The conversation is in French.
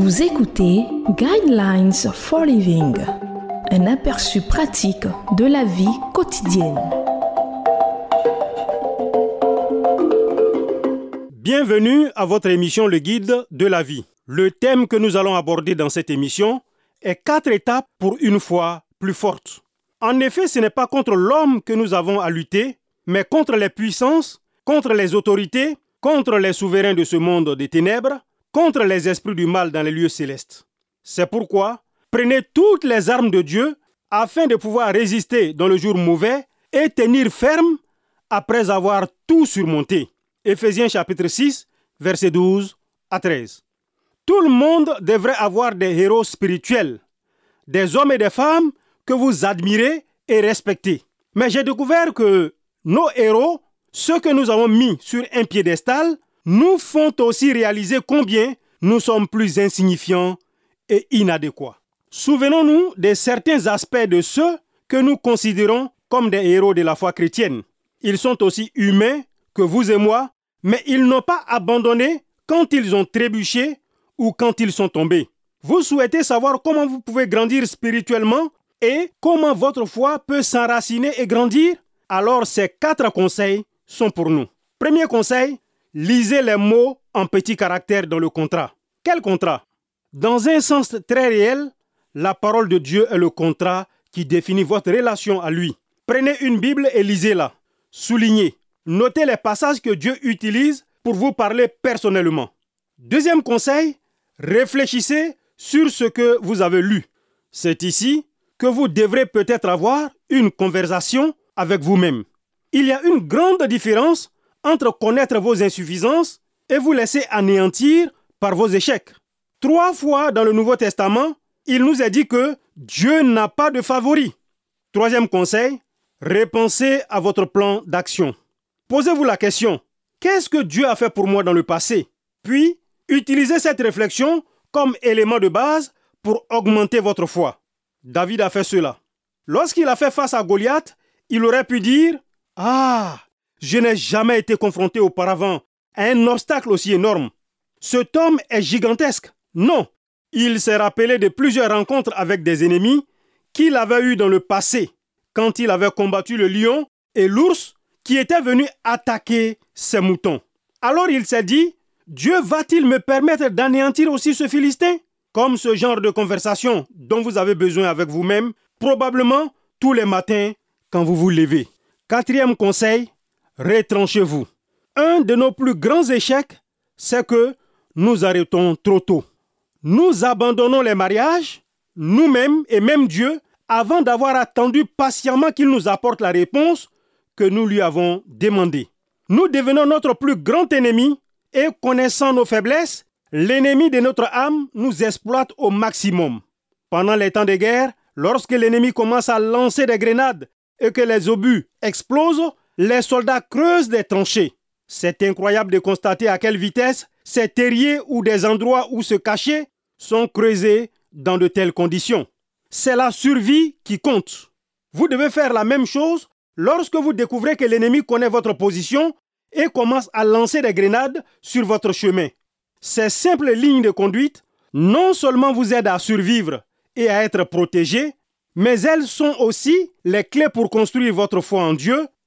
Vous écoutez Guidelines for Living, un aperçu pratique de la vie quotidienne. Bienvenue à votre émission Le Guide de la vie. Le thème que nous allons aborder dans cette émission est quatre étapes pour une foi plus forte. En effet, ce n'est pas contre l'homme que nous avons à lutter, mais contre les puissances, contre les autorités, contre les souverains de ce monde des ténèbres, contre les esprits du mal dans les lieux célestes. C'est pourquoi prenez toutes les armes de Dieu afin de pouvoir résister dans le jour mauvais et tenir ferme après avoir tout surmonté. Éphésiens chapitre 6, versets 12 à 13. Tout le monde devrait avoir des héros spirituels, des hommes et des femmes que vous admirez et respectez. Mais j'ai découvert que nos héros, ceux que nous avons mis sur un piédestal, nous font aussi réaliser combien nous sommes plus insignifiants et inadéquats. Souvenons-nous de certains aspects de ceux que nous considérons comme des héros de la foi chrétienne. Ils sont aussi humains que vous et moi, mais ils n'ont pas abandonné quand ils ont trébuché ou quand ils sont tombés. Vous souhaitez savoir comment vous pouvez grandir spirituellement et comment votre foi peut s'enraciner et grandir? Alors ces quatre conseils sont pour nous. Premier conseil, lisez les mots en petits caractères dans le contrat. Quel contrat? Dans un sens très réel, la parole de Dieu est le contrat qui définit votre relation à lui. Prenez une Bible et lisez-la. Soulignez. Notez les passages que Dieu utilise pour vous parler personnellement. Deuxième conseil, réfléchissez sur ce que vous avez lu. C'est ici que vous devrez peut-être avoir une conversation avec vous-même. Il y a une grande différence entre connaître vos insuffisances et vous laisser anéantir par vos échecs. Trois fois dans le Nouveau Testament, il nous est dit que Dieu n'a pas de favoris. Troisième conseil, repensez à votre plan d'action. Posez-vous la question, qu'est-ce que Dieu a fait pour moi dans le passé? Puis, utilisez cette réflexion comme élément de base pour augmenter votre foi. David a fait cela. Lorsqu'il a fait face à Goliath, il aurait pu dire Ah, je n'ai jamais été confronté auparavant à un obstacle aussi énorme. Cet homme est gigantesque. Non, il s'est rappelé de plusieurs rencontres avec des ennemis qu'il avait eus dans le passé, quand il avait combattu le lion et l'ours qui étaient venus attaquer ses moutons. Alors il s'est dit, Dieu va-t-il me permettre d'anéantir aussi ce Philistin? Comme ce genre de conversation dont vous avez besoin avec vous-même, probablement tous les matins quand vous vous levez. Quatrième conseil, retranchez-vous. Un de nos plus grands échecs, c'est que nous arrêtons trop tôt. Nous abandonnons les mariages, nous-mêmes et même Dieu, avant d'avoir attendu patiemment qu'il nous apporte la réponse que nous lui avons demandée. Nous devenons notre plus grand ennemi et connaissant nos faiblesses, l'ennemi de notre âme nous exploite au maximum. Pendant les temps de guerre, lorsque l'ennemi commence à lancer des grenades et que les obus explosent, les soldats creusent des tranchées. C'est incroyable de constater à quelle vitesse ces terriers ou des endroits où se cacher sont creusés dans de telles conditions. C'est la survie qui compte. Vous devez faire la même chose lorsque vous découvrez que l'ennemi connaît votre position et commence à lancer des grenades sur votre chemin. Ces simples lignes de conduite non seulement vous aident à survivre et à être protégé, mais elles sont aussi les clés pour construire votre foi en Dieu